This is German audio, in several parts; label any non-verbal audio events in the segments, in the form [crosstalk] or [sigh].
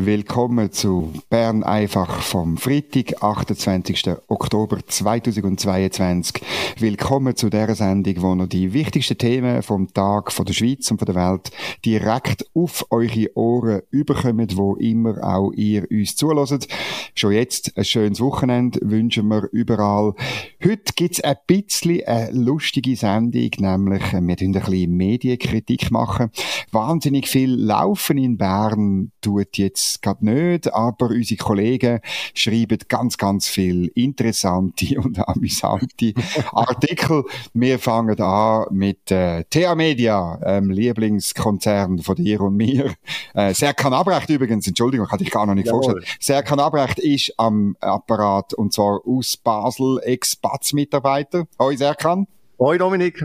Willkommen zu Bern einfach vom Freitag, 28. Oktober 2022. Willkommen zu der Sendung, wo noch die wichtigsten Themen vom Tag von der Schweiz und von der Welt direkt auf eure Ohren überkommen, wo immer auch ihr uns zulässt. Schon jetzt ein schönes Wochenende wünschen wir überall. Heute gibt's ein bisschen eine lustige Sendung, nämlich wir tun ein bisschen Medienkritik machen. Wahnsinnig viel Laufen in Bern tut jetzt es gerade nicht, aber unsere Kollegen schreiben ganz, ganz viel interessante [laughs] und amüsante Artikel. Wir fangen an mit äh, TA Media, ähm, Lieblingskonzern von dir und mir. Äh, Serkan Abrecht übrigens, Entschuldigung, hatte ich gar noch nicht Jawohl. vorgestellt. Serkan Abrecht ist am Apparat und zwar aus Basel, Ex-Batz-Mitarbeiter. Hoi Serkan. Hoi Dominik.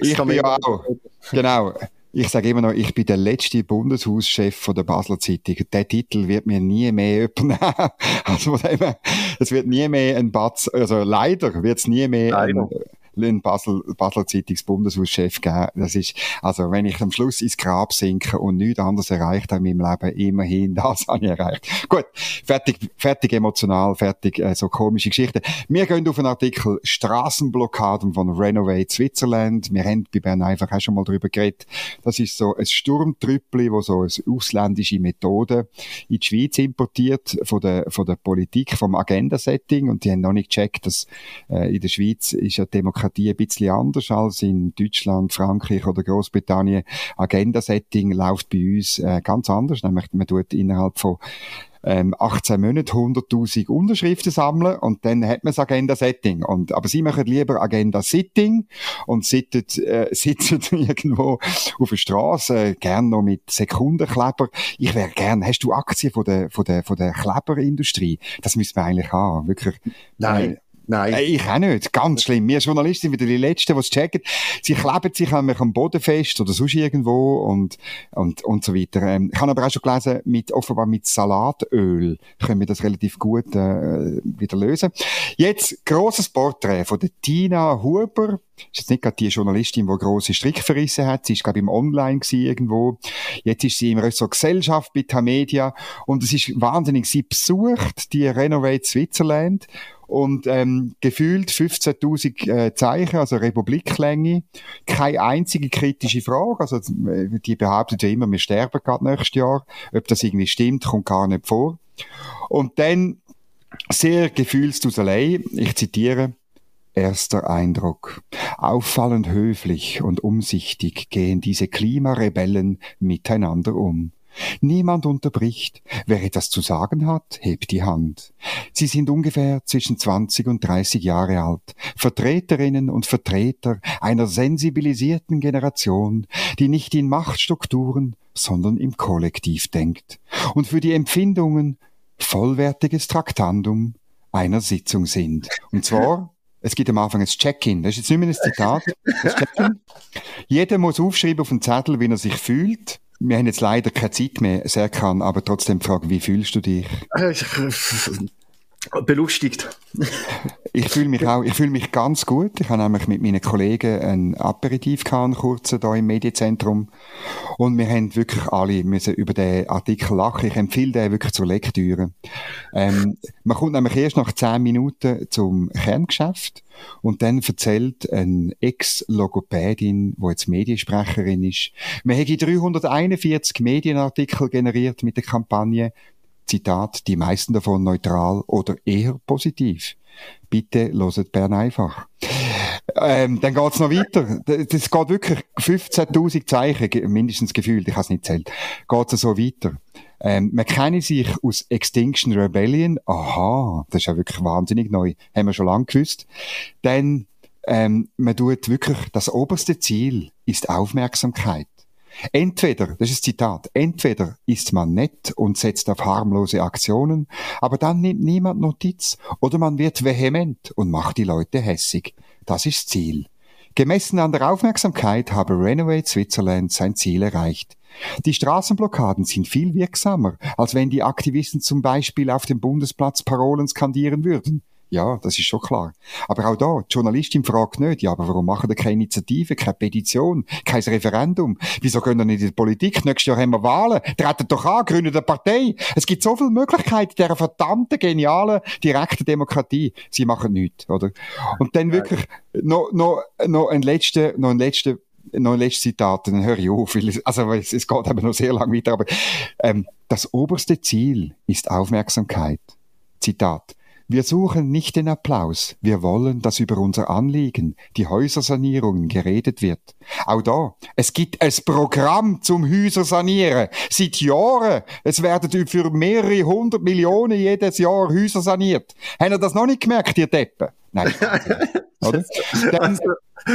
Ich bin ja auch. Genau. Ich sage immer noch, ich bin der letzte Bundeshauschef von der Basler Zeitung. Der Titel wird mir nie mehr [laughs] nehmen. Also, es wird nie mehr ein Batz, also leider wird es nie mehr ein, in Basel, Basel Zeitungsbundeshauschef gegeben. Das ist, also, wenn ich am Schluss ins Grab sinke und nichts anderes erreicht habe in meinem Leben, immerhin [laughs] das habe ich erreicht. Gut, fertig, fertig emotional, fertig, äh, so komische Geschichten. Wir gehen auf einen Artikel Straßenblockaden von Renovate Switzerland. Wir haben bei Bern einfach auch schon mal darüber geredet. Das ist so ein Sturmtrüppli, wo so eine ausländische Methode in die Schweiz importiert von der, von der Politik, vom Agenda-Setting und die haben noch nicht gecheckt, dass äh, in der Schweiz ist ja Demokratie Demokratie ein bisschen anders als in Deutschland, Frankreich oder Großbritannien. Agenda-Setting läuft bei uns äh, ganz anders, nämlich man tut innerhalb von ähm, 18 Monate 100.000 Unterschriften sammeln und dann hat man das Agenda-Setting. Und, aber sie machen lieber Agenda-Sitting und sitzen, äh, [laughs] sitzen irgendwo auf der Straße, äh, gern noch mit Sekundenkleber. Ich wäre gern, hast du Aktien von der, von der, von der Kleberindustrie? Das müssen wir eigentlich haben, wirklich. Nein. Nein. Äh, ich auch nicht. Ganz schlimm. Wir Journalisten sind wieder die Letzten, die es checken. Sie kleben sich am Boden fest oder sonst irgendwo und, und, und so weiter. Ähm, ich habe aber auch schon gelesen, mit, offenbar mit Salatöl können wir das relativ gut äh, wieder lösen. Jetzt grosses Porträt von der Tina Huber. Ist jetzt nicht gerade die Journalistin, die grosse Strick verrissen hat. Sie ist, glaube ich, im Online irgendwo. Jetzt ist sie im Ressort Gesellschaft bei Tamedia. Und es ist wahnsinnig. Sie besucht die Renovate Switzerland und ähm, gefühlt 15.000 äh, Zeichen, also Republiklänge, keine einzige kritische Frage, also die behauptet ja immer, wir sterben gerade nächstes Jahr, ob das irgendwie stimmt, kommt gar nicht vor. Und dann sehr gefühlsduselei, ich zitiere, Erster Eindruck. Auffallend höflich und umsichtig gehen diese Klimarebellen miteinander um. Niemand unterbricht. Wer etwas zu sagen hat, hebt die Hand. Sie sind ungefähr zwischen 20 und 30 Jahre alt, Vertreterinnen und Vertreter einer sensibilisierten Generation, die nicht in Machtstrukturen, sondern im Kollektiv denkt und für die Empfindungen vollwertiges Traktandum einer Sitzung sind. Und zwar es gibt am Anfang ein Check-in. Das ist jetzt nicht mehr ein Zitat. Jeder muss aufschreiben auf dem Zettel, wie er sich fühlt. Wir haben jetzt leider keine Zeit mehr, Serkan, aber trotzdem die Frage, wie fühlst du dich? Äh, belustigt. ich fühle mich auch, ich fühle mich ganz gut. Ich habe nämlich mit meinen Kollegen ein Aperitif gehabt, kurzen, hier im Medienzentrum. Und wir haben wirklich alle müssen über den Artikel lachen. Ich empfehle den wirklich zur Lektüre. Ähm, man kommt nämlich erst nach zehn Minuten zum Kerngeschäft. Und dann erzählt eine Ex-Logopädin, die jetzt Mediensprecherin ist, man hätte 341 Medienartikel generiert mit der Kampagne. Zitat, die meisten davon neutral oder eher positiv. Bitte loset Bern einfach. Ähm, dann geht's noch weiter. Das geht wirklich 15.000 Zeichen, mindestens gefühlt, ich habe es nicht zählt. Geht's so weiter. Ähm, man kenne sich aus Extinction Rebellion. Aha, das ist ja wirklich wahnsinnig neu. Haben wir schon lange gewusst. Denn ähm, man tut wirklich, das oberste Ziel ist Aufmerksamkeit. Entweder, das ist Zitat, entweder ist man nett und setzt auf harmlose Aktionen, aber dann nimmt niemand Notiz, oder man wird vehement und macht die Leute hässig. Das ist Ziel. Gemessen an der Aufmerksamkeit habe Renovate Switzerland sein Ziel erreicht. Die Straßenblockaden sind viel wirksamer, als wenn die Aktivisten zum Beispiel auf dem Bundesplatz Parolen skandieren würden. Ja, das ist schon klar. Aber auch da, die Journalistin fragt nicht, ja, aber warum machen wir keine Initiative, keine Petition, kein Referendum? Wieso gehen wir nicht in die Politik? Nächstes Jahr haben wir Wahlen. Treten doch an, gründen eine Partei. Es gibt so viele Möglichkeiten dieser verdammten, genialen, direkten Demokratie. Sie machen nichts, oder? Und dann wirklich noch, noch, noch ein letzter, noch ein letzter noch ein letztes Zitat, dann höre ich auf, also es, es geht aber noch sehr lang weiter, aber ähm, das oberste Ziel ist Aufmerksamkeit. Zitat. Wir suchen nicht den Applaus, wir wollen, dass über unser Anliegen, die Häusersanierungen, geredet wird. Auch da, es gibt ein Programm zum Häusersanieren. Seit Jahren. Es werden für mehrere hundert Millionen jedes Jahr Häuser saniert. Haben ihr das noch nicht gemerkt, ihr Deppen? Nein. [laughs] Oder? Dann,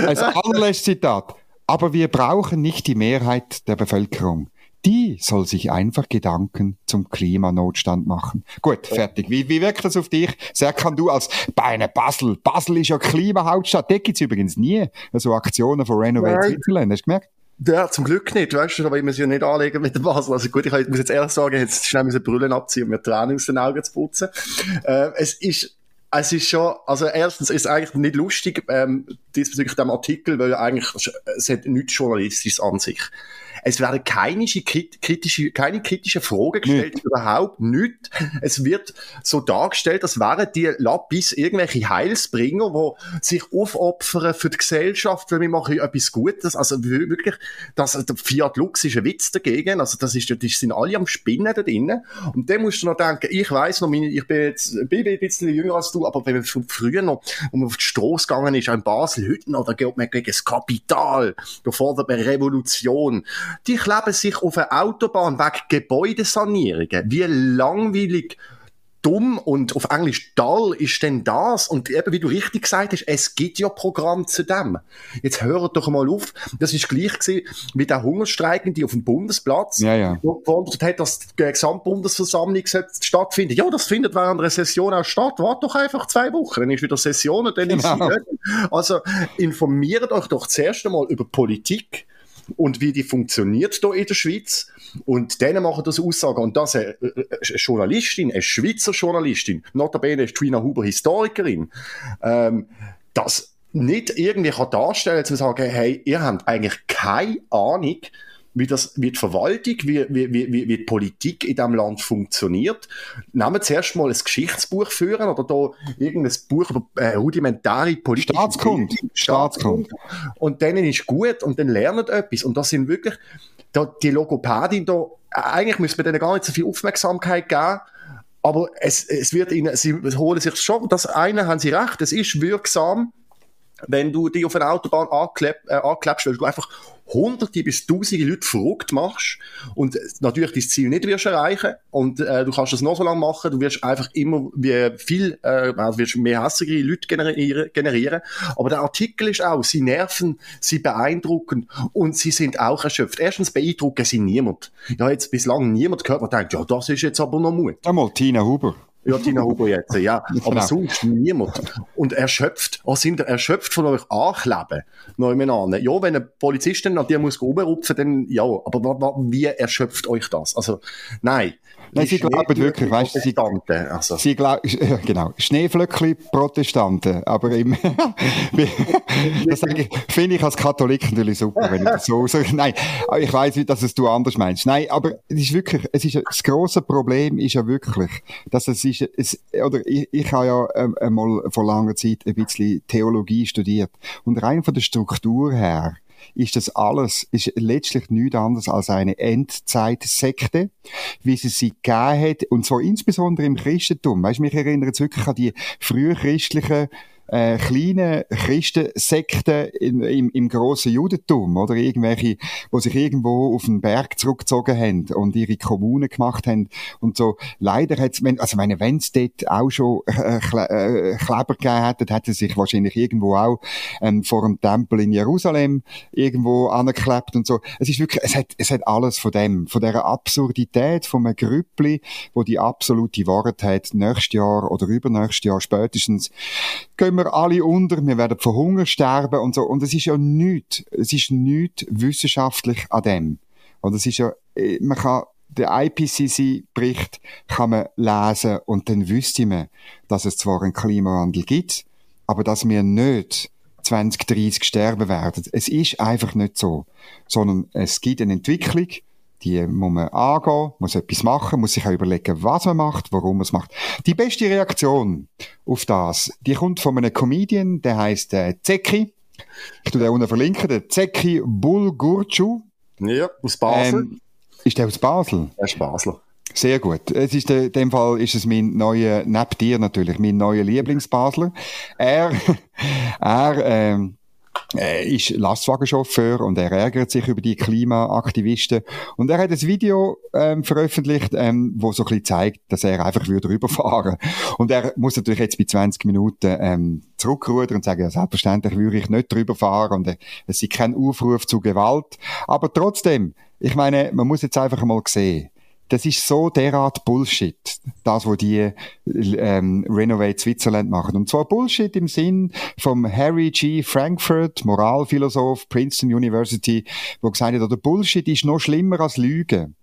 als [laughs] allerletztes Zitat. Aber wir brauchen nicht die Mehrheit der Bevölkerung die soll sich einfach Gedanken zum Klimanotstand machen. Gut, fertig. Wie, wie wirkt das auf dich? Serkan, du als Beine Basel. Basel ist ja Klimahauptstadt. Da gibt's übrigens nie so Aktionen von Renovate Switzerland. Hast du gemerkt? Ja, zum Glück nicht, weißt du, aber ich muss ja nicht anlegen mit dem Basel. Also gut, ich muss jetzt ehrlich sagen, jetzt schnell meine Brüllen abziehen, um mir Tränen aus den Augen zu putzen. Äh, es ist, es ist schon, also erstens ist es eigentlich nicht lustig, ähm, diesbezüglich dem Artikel, weil eigentlich, es hat nichts Journalistisches an sich. Es werden keine kritische, keine kritischen Fragen gestellt, nicht. überhaupt nicht. Es wird so dargestellt, als wären die Lapis irgendwelche Heilsbringer, die sich aufopfern für die Gesellschaft, weil wir machen etwas Gutes. Also wirklich, das, der Fiat Lux ist ein Witz dagegen. Also das ist, das sind alle am Spinnen da drinnen. Und dann musst du noch denken, ich weiss noch, meine, ich bin jetzt, bin ein bisschen jünger als du, aber wenn man früher noch, wo man auf die Straße gegangen ist, in Basel, heute noch, da geht man gegen das Kapital, da fordert man Revolution die kleben sich auf eine Autobahn wegen Gebäudesanierungen. Wie langweilig dumm und auf Englisch dull ist denn das? Und eben, wie du richtig gesagt hast, es gibt ja Programm zu dem. Jetzt hört doch mal auf. Das ist gleich gewesen wie der Hungerstreiken, die auf dem Bundesplatz ja, ja. gefordert hat, dass die Gesamtbundesversammlung stattfindet. Ja, das findet während einer Session auch statt. Wart doch einfach zwei Wochen, dann ist wieder Session und dann ist genau. sie Also informiert euch doch zuerst einmal über Politik und wie die funktioniert hier in der Schweiz. Und denen machen das Aussagen. Und das eine, eine Journalistin, eine Schweizer Journalistin, notabene ist Trina Huber Historikerin, ähm, das nicht irgendwie kann darstellen, zu sagen, hey, ihr habt eigentlich keine Ahnung, wie das, wie die Verwaltung, wie, wie, wie, wie die Politik in diesem Land funktioniert. Nehmen zuerst mal ein Geschichtsbuch führen oder da irgendein Buch über äh, rudimentare politische Staatskund. Staatskund. Und denen ist gut und dann lernen etwas. Und das sind wirklich, da, die Logopädin da, eigentlich müssen wir denen gar nicht so viel Aufmerksamkeit geben, aber es, es wird ihnen, sie holen sich schon, das eine haben sie recht, es ist wirksam, wenn du die auf einer Autobahn ankleb, äh, anklebst, weil du einfach hunderte bis tausende Leute verrückt machst und natürlich dein Ziel nicht wirst erreichen und äh, du kannst das noch so lange machen, du wirst einfach immer wie viel, äh, wirst mehr hässliche Leute generieren, generieren. Aber der Artikel ist auch, sie nerven, sie beeindrucken und sie sind auch erschöpft. Erstens beeindrucken sie niemand. Ja, jetzt bislang niemand gehört, man denkt, ja, das ist jetzt aber noch Mut. Einmal Tina Huber. Ja, Tina Huber jetzt, ja. Aber genau. sonst niemand. Und erschöpft, oh, sind erschöpft von euch ankleben, nebeneinander. Ja, wenn ein Polizist dann an dir muss oberrupfen, dann ja. Aber wie erschöpft euch das? Also, nein. Nein, sie glauben wirklich, weißt du, sie, also. sie glauben, genau, Schneeflöckli Protestanten, aber im, [laughs] das finde ich als Katholik natürlich super, wenn ich das so sage. Nein, ich weiß nicht, dass es du anders meinst. Nein, aber es ist wirklich, es ist, das große Problem ist ja wirklich, dass es ist, es, oder ich, ich habe ja ähm, einmal vor langer Zeit ein bisschen Theologie studiert und rein von der Struktur her, ist das alles, ist letztlich nichts anderes als eine Endzeitsekte, wie sie sie gegeben hat, und zwar insbesondere im Christentum. Weißt, mich erinnert es wirklich an die frühchristlichen äh, kleinen Christensekten in, im, im grossen Judentum, oder irgendwelche, wo sich irgendwo auf den Berg zurückgezogen haben und ihre Kommunen gemacht haben und so. Leider hat's, wenn, also meine, wenn es dort auch schon äh, äh, Kleber gegeben hätte, hätte sich wahrscheinlich irgendwo auch ähm, vor dem Tempel in Jerusalem irgendwo angeklebt und so. Es ist wirklich, es hat, es hat alles von dem, von der Absurdität von einem Grüppli, wo die absolute Wahrheit hat, nächstes Jahr oder übernächstes Jahr spätestens, gehen leiden wir alle unter, wir werden von Hunger sterben und so. Und es ist ja nichts, es ist nichts wissenschaftlich an dem. Und es ist ja, äh, man kann, den IPCC-Bericht kann man lesen und dann wüsste man, dass es zwar einen Klimawandel gibt, aber dass wir nicht 2030 sterben werden. Es ist einfach nicht so. Sondern es gibt eine Entwicklung, die muss man angehen, muss etwas machen, muss sich auch überlegen, was man macht, warum man es macht. Die beste Reaktion auf das, die kommt von einem Comedian, der heißt äh, Zeki. Ich tu den unten verlinken, der Zeki Bulgurcu. Ja, aus Basel. Ähm, ist der aus Basel? Er ist Basler. Sehr gut. Es ist, in dem Fall ist es mein neuer, neben dir natürlich, mein neuer Lieblingsbasler. Er, [laughs] er, ähm, er ist Lastwagenchauffeur und er ärgert sich über die Klimaaktivisten. Und er hat ein Video ähm, veröffentlicht, ähm, wo so ein bisschen zeigt, dass er einfach würde rüberfahren. Und er muss natürlich jetzt bei 20 Minuten ähm, zurückrudern und sagen, ja, selbstverständlich würde ich nicht rüberfahren und äh, es ist kein Aufruf zu Gewalt. Aber trotzdem, ich meine, man muss jetzt einfach mal sehen, das ist so derart Bullshit, das, was die ähm, Renovate Switzerland machen. Und zwar Bullshit im Sinn vom Harry G. Frankfurt, Moralphilosoph, Princeton University, wo gesagt hat, der Bullshit ist noch schlimmer als Lügen.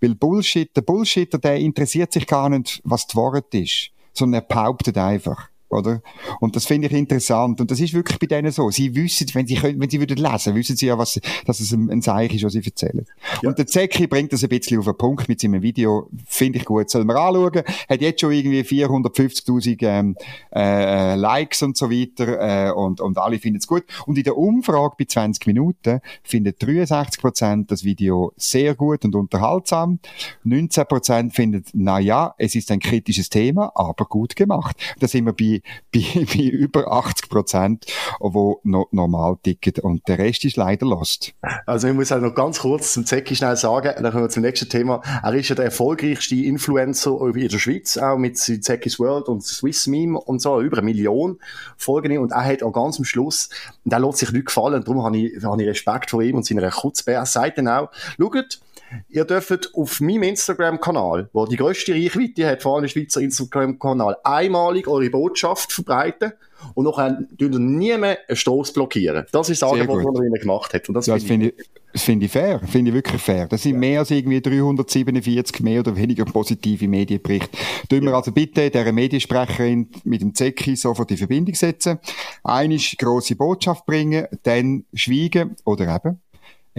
Weil Bullshit, der Bullshitter, der interessiert sich gar nicht, was die Wahrheit ist, sondern er behauptet einfach oder? Und das finde ich interessant. Und das ist wirklich bei denen so. Sie wissen, wenn sie können, wenn sie würden lesen, wissen sie ja, was, dass es ein, ein Zeichen ist, was sie erzählen. Ja. Und der Zecki bringt das ein bisschen auf den Punkt mit seinem Video. Finde ich gut. Sollen wir anschauen. Hat jetzt schon irgendwie 450.000 ähm, äh, Likes und so weiter. Äh, und, und alle finden es gut. Und in der Umfrage bei 20 Minuten finden 63 Prozent das Video sehr gut und unterhaltsam. 19 Prozent finden, na ja, es ist ein kritisches Thema, aber gut gemacht. Da sind wir bei [laughs] bei, bei, über 80 Prozent, die noch normal ticken und der Rest ist leider lost. Also ich muss auch noch ganz kurz zum Zecki schnell sagen, dann kommen wir zum nächsten Thema. Er ist ja der erfolgreichste Influencer in der Schweiz, auch mit Zecki's World und Swiss Meme und so, über eine Million Folgen und er hat auch ganz am Schluss, und er lässt sich nicht gefallen, darum habe ich, habe ich Respekt vor ihm und seiner Kutzbär, er sagt dann auch, schaut, Ihr dürft auf meinem Instagram-Kanal, wo die grösste Reichweite hat, vor allem der Schweizer Instagram-Kanal, einmalig eure Botschaft verbreiten und nachher dürft ihr nie mehr einen Stoß blockieren. Das ist das Angebot, was er ihnen gemacht hat. Und das, das finde ich, das finde ich fair. Finde ich wirklich fair. Das sind ja. mehr als irgendwie 347 mehr oder weniger positive Medienberichte. Tun wir also bitte der Mediensprecherin mit dem Zecki sofort in Verbindung setzen. Einisch grosse Botschaft bringen, dann schweigen oder eben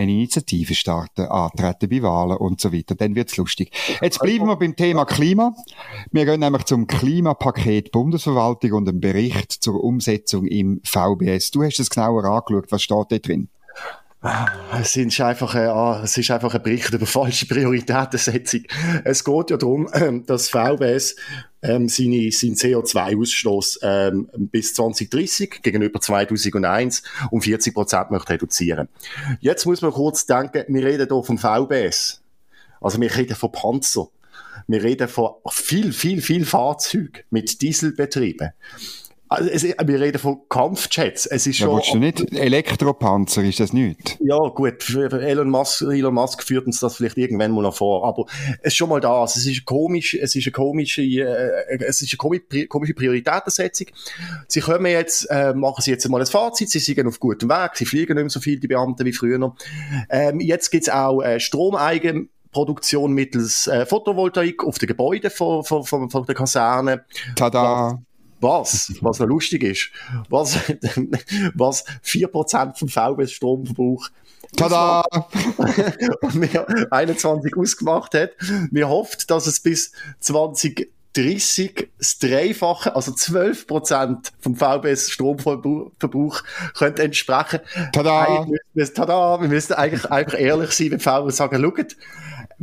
eine Initiative starten, antreten bei Wahlen und so weiter. Dann wird's lustig. Jetzt bleiben wir beim Thema Klima. Wir gehen nämlich zum Klimapaket Bundesverwaltung und einem Bericht zur Umsetzung im VBS. Du hast es genauer angeschaut. Was steht da drin? Es ist einfach, äh, es ist einfach ein Bericht über falsche Prioritätensetzung. Es geht ja darum, ähm, dass VBS ähm, seine, seinen CO2-Ausstoß ähm, bis 2030 gegenüber 2001 um 40 Prozent möchte reduzieren. Jetzt muss man kurz denken, wir reden hier vom VBS. Also wir reden von Panzer. Wir reden von viel, viel, viel Fahrzeugen mit Dieselbetrieben. Also es, wir reden von Kampfjets. Es ist schon. Ja, du nicht Elektropanzer, ist das nicht? Ja, gut. Für Elon Musk, Elon Musk führt uns das vielleicht irgendwann mal noch vor. Aber es ist schon mal das. Es ist komisch, es ist eine komische, äh, es ist eine komische Prioritätensetzung. Sie kommen jetzt, äh, machen Sie jetzt mal ein Fazit. Sie sind auf gutem Weg. Sie fliegen nicht mehr so viel, die Beamten, wie früher. Ähm, jetzt gibt's auch äh, Stromeigen. Produktion mittels äh, Photovoltaik auf den Gebäuden von, von, von, von der Kaserne. Tada! Was, was noch lustig ist, was, [laughs] was 4% vom VW-Stromverbrauch Tada! und [laughs] wir 21 ausgemacht hat. Wir hoffen, dass es bis 2030 das Dreifache, also 12% vom VBS Stromverbrauch könnte entsprechen. Tada! tada! Wir müssen eigentlich einfach ehrlich sein mit VW und sagen, schaut,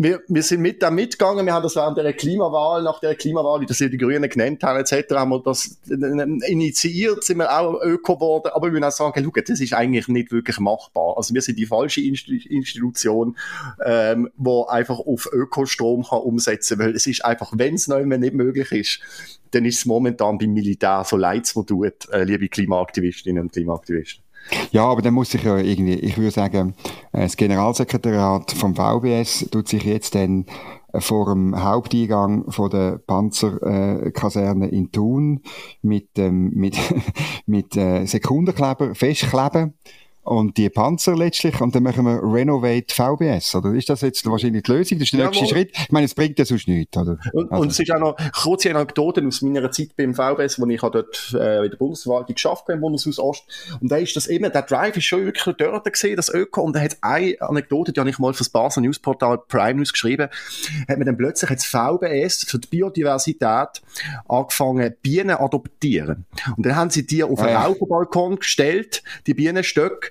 wir, wir sind mit da mitgegangen, wir haben das während der Klimawahl, nach der Klimawahl, wie das die Grünen genannt haben, etc., haben wir das initiiert, sind wir auch öko geworden, aber wir müssen auch sagen, schau, das ist eigentlich nicht wirklich machbar. Also wir sind die falsche Institution, ähm, wo einfach auf Ökostrom kann umsetzen, weil es ist einfach, wenn es nicht möglich ist, dann ist es momentan beim Militär so leid, was tut, äh, liebe Klimaaktivistinnen und Klimaaktivisten. Ja, aber dann muss ich ja irgendwie, ich würde sagen, äh, das Generalsekretariat vom VBS tut sich jetzt dann vor dem Haupteingang von der Panzerkaserne in Thun mit, ähm, mit, [laughs] mit äh, Sekundenkleber festkleben und die Panzer letztlich und dann machen wir Renovate VBS, oder? Ist das jetzt wahrscheinlich die Lösung? Das ist der nächste ja, Schritt. Ich meine, es bringt ja sonst nichts, oder? Und, also. und es ist auch noch kurze Anekdoten aus meiner Zeit beim VBS, wo ich dort äh, in der Bundesverwaltung geschafft habe, im Bundeshaus Ost. Und da ist das immer, der Drive ist schon wirklich dort gesehen, das Öko. Und da hat eine Anekdote, die habe ich mal für das Basel Newsportal Prime News geschrieben, hat man dann plötzlich jetzt VBS für die Biodiversität angefangen, Bienen adoptieren. Und dann haben sie die auf einen ja. Raucherbalkon gestellt, die Bienenstöcke,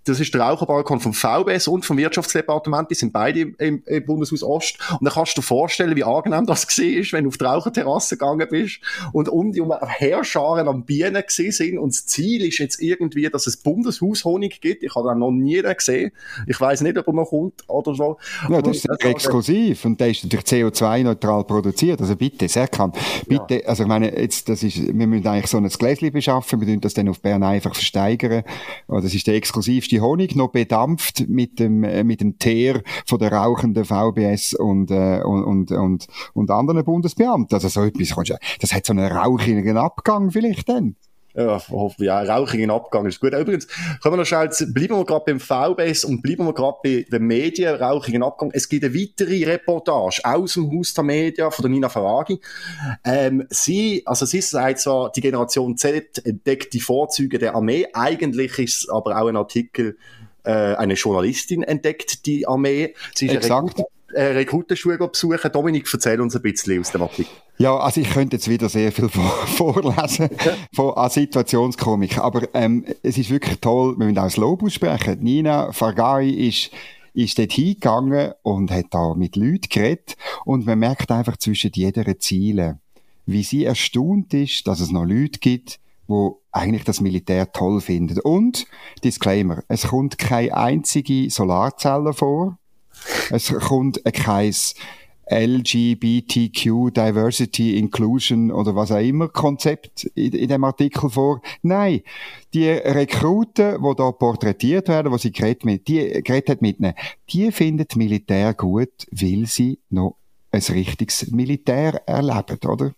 das ist der Raucherbalkon vom VBS und vom Wirtschaftsdepartement. Die sind beide im, im Bundeshaus Ost. Und dann kannst du dir vorstellen, wie angenehm das war, wenn du auf die Raucherterrasse gegangen bist und um die um Herrscharen am Bienen gesehen sind. Und das Ziel ist jetzt irgendwie, dass es Bundeshaushonig gibt. Ich habe den noch nie gesehen. Ich weiß nicht, ob er noch kommt oder so. Ja, das ist das exklusiv und der ist natürlich CO2-neutral produziert. Also bitte, sehr kann. Bitte, ja. also ich meine, jetzt, das ist, wir müssen eigentlich so ein Gläschen beschaffen. Wir müssen das dann auf Bern einfach versteigern. Das ist der exklusivste die Honig noch bedampft mit dem, äh, mit dem Teer von der rauchenden VBS und, äh, und, und, und, und anderen Bundesbeamten. Also so etwas, das hat so einen rauchigen Abgang vielleicht dann. Ja, ja, rauchigen Abgang ist gut. Übrigens, können wir noch schnell, bleiben wir gerade beim VBS und bleiben wir gerade bei den Medien, rauchigen Abgang. Es gibt eine weitere Reportage aus dem Haus der Medien von der Nina Faragi. Ähm, sie, also sie sagt zwar, die Generation Z entdeckt die Vorzüge der Armee. Eigentlich ist es aber auch ein Artikel, äh, eine Journalistin entdeckt die Armee. Sie ist Exakt äh, Rekrutenschule besuchen. Dominik, erzähl uns ein bisschen aus dem Artikel. Ja, also ich könnte jetzt wieder sehr viel [laughs] vorlesen von an Situationskomik, aber ähm, es ist wirklich toll, wir müssen auch das Lob aussprechen. Nina Fargai ist ist dort hingegangen und hat da mit Leuten geredet und man merkt einfach zwischen jeder Ziele, wie sie erstaunt ist, dass es noch Leute gibt, wo eigentlich das Militär toll finden. Und, Disclaimer, es kommt keine einzige Solarzelle vor, es kommt kein LGBTQ, Diversity, Inclusion oder was auch immer Konzept in, in dem Artikel vor. Nein, die Rekruten, die da porträtiert werden, wo sie geredet, mit, die, geredet hat mit ihnen, die findet Militär gut, weil sie noch ein richtiges Militär erleben, oder?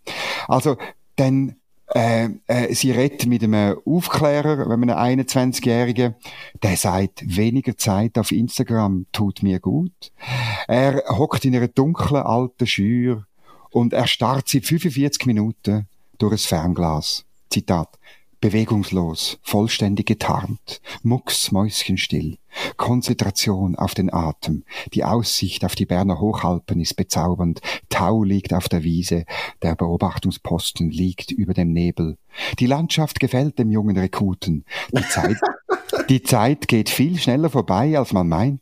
Also, dann äh, äh, sie redet mit einem Aufklärer, einen 21-Jährigen, der sagt, weniger Zeit auf Instagram tut mir gut. Er hockt in einer dunklen alten Schür und er starrt seit 45 Minuten durch ein Fernglas. Zitat bewegungslos, vollständig getarnt, mucksmäuschenstill. Konzentration auf den Atem. Die Aussicht auf die Berner Hochalpen ist bezaubernd. Tau liegt auf der Wiese. Der Beobachtungsposten liegt über dem Nebel. Die Landschaft gefällt dem jungen Rekruten. Die Zeit, [laughs] die Zeit geht viel schneller vorbei, als man meint.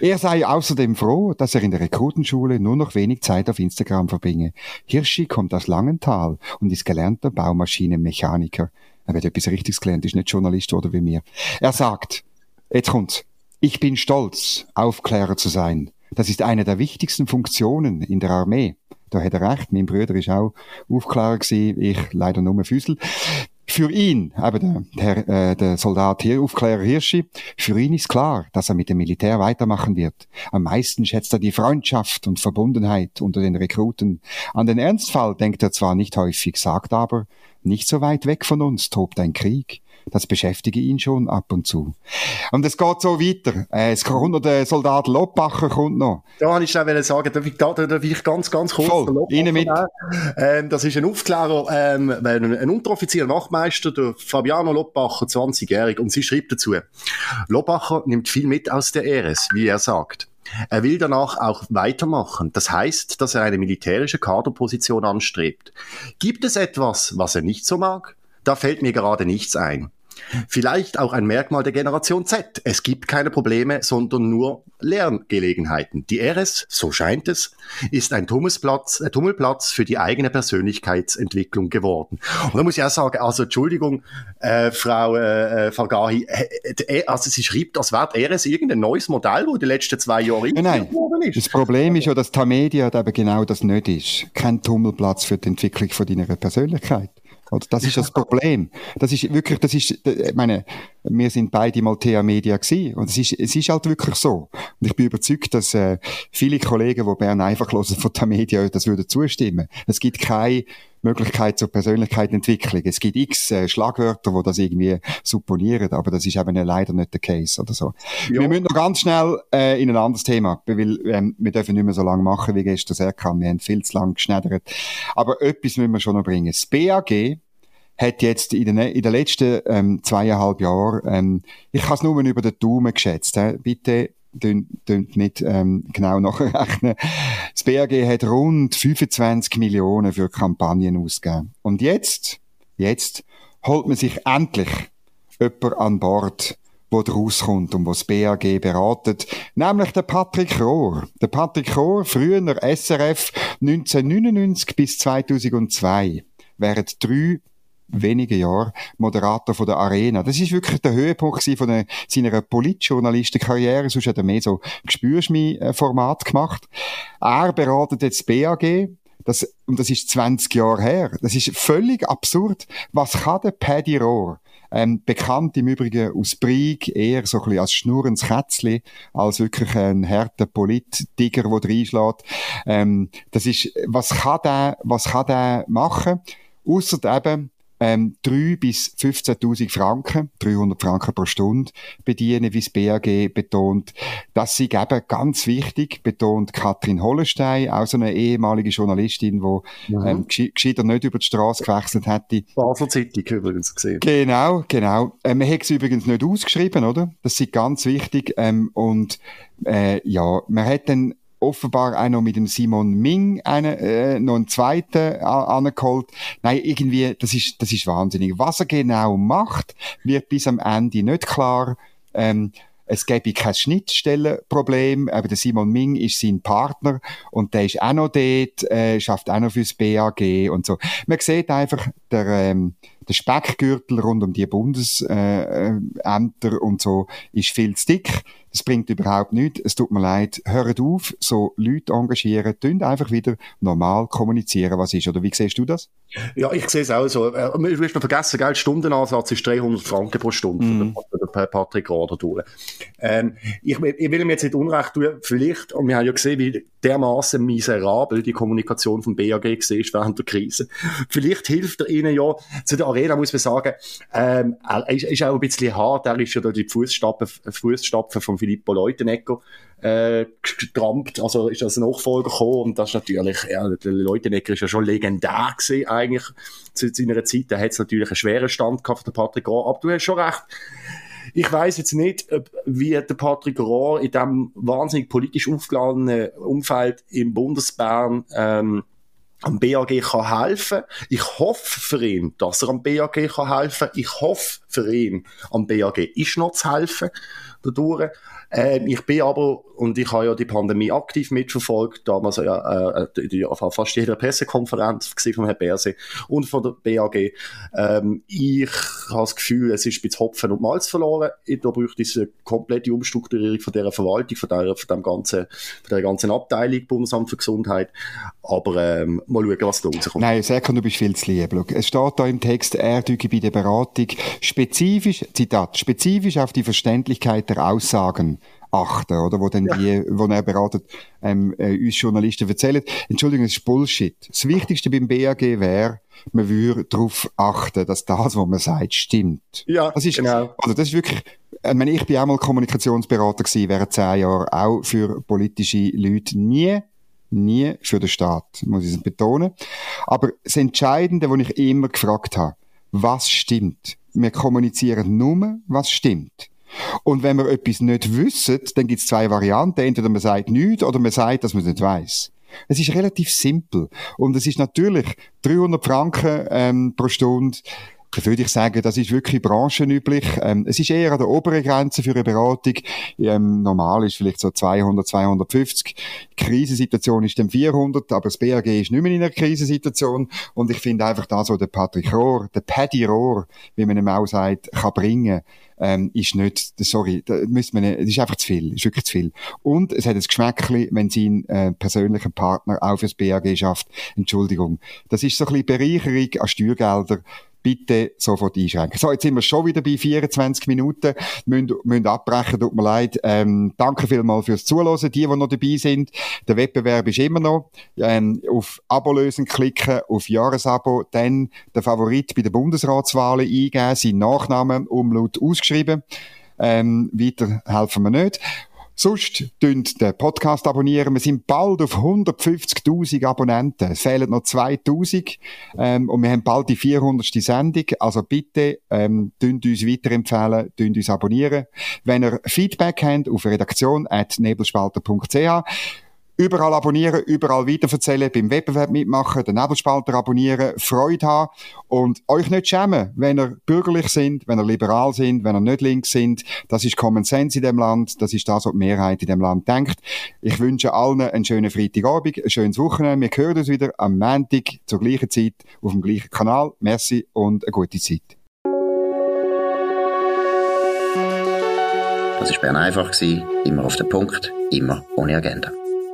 Er sei außerdem froh, dass er in der Rekrutenschule nur noch wenig Zeit auf Instagram verbringe. Hirschi kommt aus Langenthal und ist gelernter Baumaschinenmechaniker. Er wird etwas Richtiges gelernt, ist nicht Journalist oder wie mir. Er sagt, jetzt kommt's. Ich bin stolz, Aufklärer zu sein. Das ist eine der wichtigsten Funktionen in der Armee. Da hat er recht. Mein Bruder ist auch Aufklärer gewesen, ich leider nur Füßel. Für ihn, eben der, der, äh, der Soldat hier, Aufklärer Hirschi, für ihn ist klar, dass er mit dem Militär weitermachen wird. Am meisten schätzt er die Freundschaft und Verbundenheit unter den Rekruten. An den Ernstfall denkt er zwar nicht häufig, sagt aber, nicht so weit weg von uns tobt ein Krieg. Das beschäftige ihn schon ab und zu. Und es geht so weiter. Äh, es kommt noch der Soldat Loppacher kommt noch. Da wollte ich schnell sagen, darf ich, da, darf ich ganz, ganz kurz Voll, Ihnen mit. Ähm, das ist ein Aufklärer, ähm, ein Unteroffizier, Nachtmeister, der Fabiano Loppacher, 20-jährig, und sie schreibt dazu, Loppacher nimmt viel mit aus der RS, wie er sagt. Er will danach auch weitermachen. Das heißt, dass er eine militärische Kaderposition anstrebt. Gibt es etwas, was er nicht so mag? Da fällt mir gerade nichts ein. Vielleicht auch ein Merkmal der Generation Z. Es gibt keine Probleme, sondern nur Lerngelegenheiten. Die RS, so scheint es, ist ein Tummelplatz, ein Tummelplatz für die eigene Persönlichkeitsentwicklung geworden. Und da muss ich auch sagen, also Entschuldigung, äh, Frau äh, äh Fargahi, äh, also sie schreibt, als wäre RS irgendein neues Modell, wo die letzten zwei Jahre nein, worden ist. Das Problem ist ja, dass Tamedia eben genau das nicht ist. Kein Tummelplatz für die Entwicklung von deiner Persönlichkeit. Oder? Das ist das Problem. Das ist wirklich, das ist, ich meine, wir sind beide mal TH Media gewesen. Und es ist, es ist halt wirklich so. Und ich bin überzeugt, dass äh, viele Kollegen, die Bern einfach hören von der Media, das würden zustimmen. Es gibt keine Möglichkeit zur Persönlichkeitsentwicklung. Es gibt x äh, Schlagwörter, die das irgendwie supponieren, aber das ist eben leider nicht der Case oder so. Ja. Wir müssen noch ganz schnell äh, in ein anderes Thema, weil ähm, wir dürfen nicht mehr so lange machen wie gestern sehr kann. Wir haben viel zu lange geschneddert. Aber etwas müssen wir schon noch bringen. Das BAG hat jetzt in den, in den letzten ähm, zweieinhalb Jahren, ähm, ich habe es nur über den Daumen geschätzt, äh, bitte dünnt nicht ähm, genau nachrechnen. Das BAG hat rund 25 Millionen für Kampagnen ausgegeben. Und jetzt, jetzt holt man sich endlich jemand an Bord, wo rauskommt und wo das BAG beratet, nämlich der Patrick Rohr. Der Patrick Rohr, früher SRF 1999 bis 2002, während drei wenigen Jahren Moderator von der Arena. Das ist wirklich der Höhepunkt von der, seiner Politjournalistenkarriere. Sonst hat er mehr so Gespürschmi-Format gemacht. Er beratet jetzt BAG. Das, und das ist 20 Jahre her. Das ist völlig absurd. Was kann der Paddy Rohr? Ähm, bekannt im Übrigen aus Brieg, eher so ein bisschen als schnurrendes Kätzli, als wirklich ein harter Polit-Digger, der reinschlägt. Ähm, das ist, was kann der, was kann der machen? Ausser eben, ähm, 3 bis 15.000 Franken, 300 Franken pro Stunde bedienen, wie das BAG betont. Das ist eben ganz wichtig, betont Katrin Hollenstein, auch so eine ehemalige Journalistin, die mhm. ähm, gescheiter nicht über die Straße gewechselt hätte. Basel Zeitung übrigens gesehen. Genau, genau. Ähm, man hat es übrigens nicht ausgeschrieben, oder? Das ist ganz wichtig. Ähm, und äh, ja, man hat dann offenbar auch noch mit dem Simon Ming einen, äh, noch einen zweiten angeholt. Nein, irgendwie, das ist, das ist wahnsinnig. Was er genau macht, wird bis am Ende nicht klar. Ähm, es gäbe kein Schnittstellenproblem, aber der Simon Ming ist sein Partner und der ist auch noch dort, äh, schafft auch noch fürs BAG und so. Man sieht einfach, der, ähm, der Speckgürtel rund um die Bundesämter äh, und so ist viel zu dick. Das bringt überhaupt nichts. Es tut mir leid. Hört auf, so Leute engagieren, tun einfach wieder normal kommunizieren, was ist. Oder wie siehst du das? Ja, ich sehe es auch so. Äh, du hast noch vergessen, gell? Stundenansatz ist 300 Franken pro Stunde mm. für den Patrick Rader. Ähm, ich, ich will ihm jetzt nicht Unrecht tun, vielleicht, und wir haben ja gesehen, wie dermaßen miserabel die Kommunikation vom BAG war während der Krise. Vielleicht hilft er ihnen ja, zu der Arena muss man sagen, ähm, er ist, ist auch ein bisschen hart, er ist ja da die Fußstapfen, Fußstapfen von Filippo Leutenegger äh, getrampt, also ist als Nachfolger gekommen und das ist natürlich, ja, der Leutenegger ist ja schon legendär gewesen eigentlich zu seiner Zeit, da hat es natürlich einen schweren Stand gehabt den Patrick Rohr, aber du hast schon recht, ich weiß jetzt nicht, wie der Patrick Rohr in diesem wahnsinnig politisch aufgeladenen Umfeld im Bundesbern ähm, am BAG kann helfen. Ich hoffe für ihn, dass er am BAG kann helfen. Ich hoffe für ihn, am BAG ist noch zu helfen dadurch. Ähm, ich bin aber, und ich habe ja die Pandemie aktiv mitverfolgt, damals ja, äh, die, die, fast jeder Pressekonferenz von Herrn Berse und von der BAG. Ähm, ich habe das Gefühl, es ist ein Hopfen und Malz verloren. Da bräuchte es eine komplette Umstrukturierung von dieser Verwaltung, von der, von dem ganzen, von der ganzen Abteilung Bundesamt für Gesundheit. Aber ähm, mal schauen, was da rauskommt. Nein, Serkan, du bist viel zu lieb. Es steht da im Text, er bei der Beratung spezifisch, Zitat, spezifisch auf die Verständlichkeit der Aussagen achten, oder? Wo dann ja. die, wo er beratet, ähm, äh, uns Journalisten erzählen. Entschuldigung, das ist Bullshit. Das Wichtigste beim BAG wäre, man würde darauf achten, dass das, was man sagt, stimmt. Ja, das ist, genau. Also das ist wirklich, ich meine, ich bin auch mal Kommunikationsberater gewesen, während zehn Jahren, auch für politische Leute. Nie nie für den Staat, muss ich betonen. Aber das Entscheidende, was ich immer gefragt habe, was stimmt? Wir kommunizieren nur, was stimmt. Und wenn wir etwas nicht wissen, dann gibt es zwei Varianten. Entweder man sagt nichts oder man sagt, dass man es nicht weiß. Es ist relativ simpel. Und es ist natürlich 300 Franken ähm, pro Stunde das würde ich sagen, das ist wirklich branchenüblich. Ähm, es ist eher an der oberen Grenze für eine Beratung. Ähm, normal ist vielleicht so 200, 250. Die Krisensituation ist dann 400, aber das BAG ist nicht mehr in einer Krisensituation. Und ich finde einfach das, was der Patrick Rohr, der Paddy Rohr, wie man ihm auch sagt, kann bringen, ähm, ist nicht, sorry, da müsste man, es ist einfach zu viel, ist wirklich zu viel. Und es hat ein Geschmäckchen, wenn sein äh, persönlicher Partner auch fürs BAG schafft. Entschuldigung. Das ist so ein bisschen Bereicherung an Steuergelder bitte sofort einschränken. So, jetzt sind wir schon wieder bei 24 Minuten, müssen, müssen abbrechen, tut mir leid. Ähm, danke vielmals fürs Zuhören, die, die noch dabei sind. Der Wettbewerb ist immer noch. Ähm, auf Abo lösen klicken, auf Jahresabo, dann der Favorit bei den Bundesratswahlen eingeben, sein Nachnamen, Umlaut ausgeschrieben. Ähm, weiter helfen wir nicht. Sonst dünnt den Podcast abonnieren. Wir sind bald auf 150.000 Abonnenten. Es fehlen noch 2.000. Ähm, und wir haben bald die 400. Sendung. Also bitte, ähm, dünnt uns weiterempfehlen, dünnt uns abonnieren. Wenn ihr Feedback habt, auf redaktion.nebelspalter.ch Überall abonnieren, überall weiterverzählen, beim Wettbewerb mitmachen, den Nebelspalter abonnieren, Freude haben und euch nicht schämen, wenn ihr bürgerlich sind, wenn ihr liberal sind, wenn ihr nicht links sind. Das ist Common Sense in dem Land, das ist das, was die Mehrheit in dem Land denkt. Ich wünsche allen einen schönen Freitagabend, ein schönes Wochenende. Wir hören uns wieder am Montag zur gleichen Zeit auf dem gleichen Kanal. Merci und eine gute Zeit. Das war Bern einfach, immer auf den Punkt, immer ohne Agenda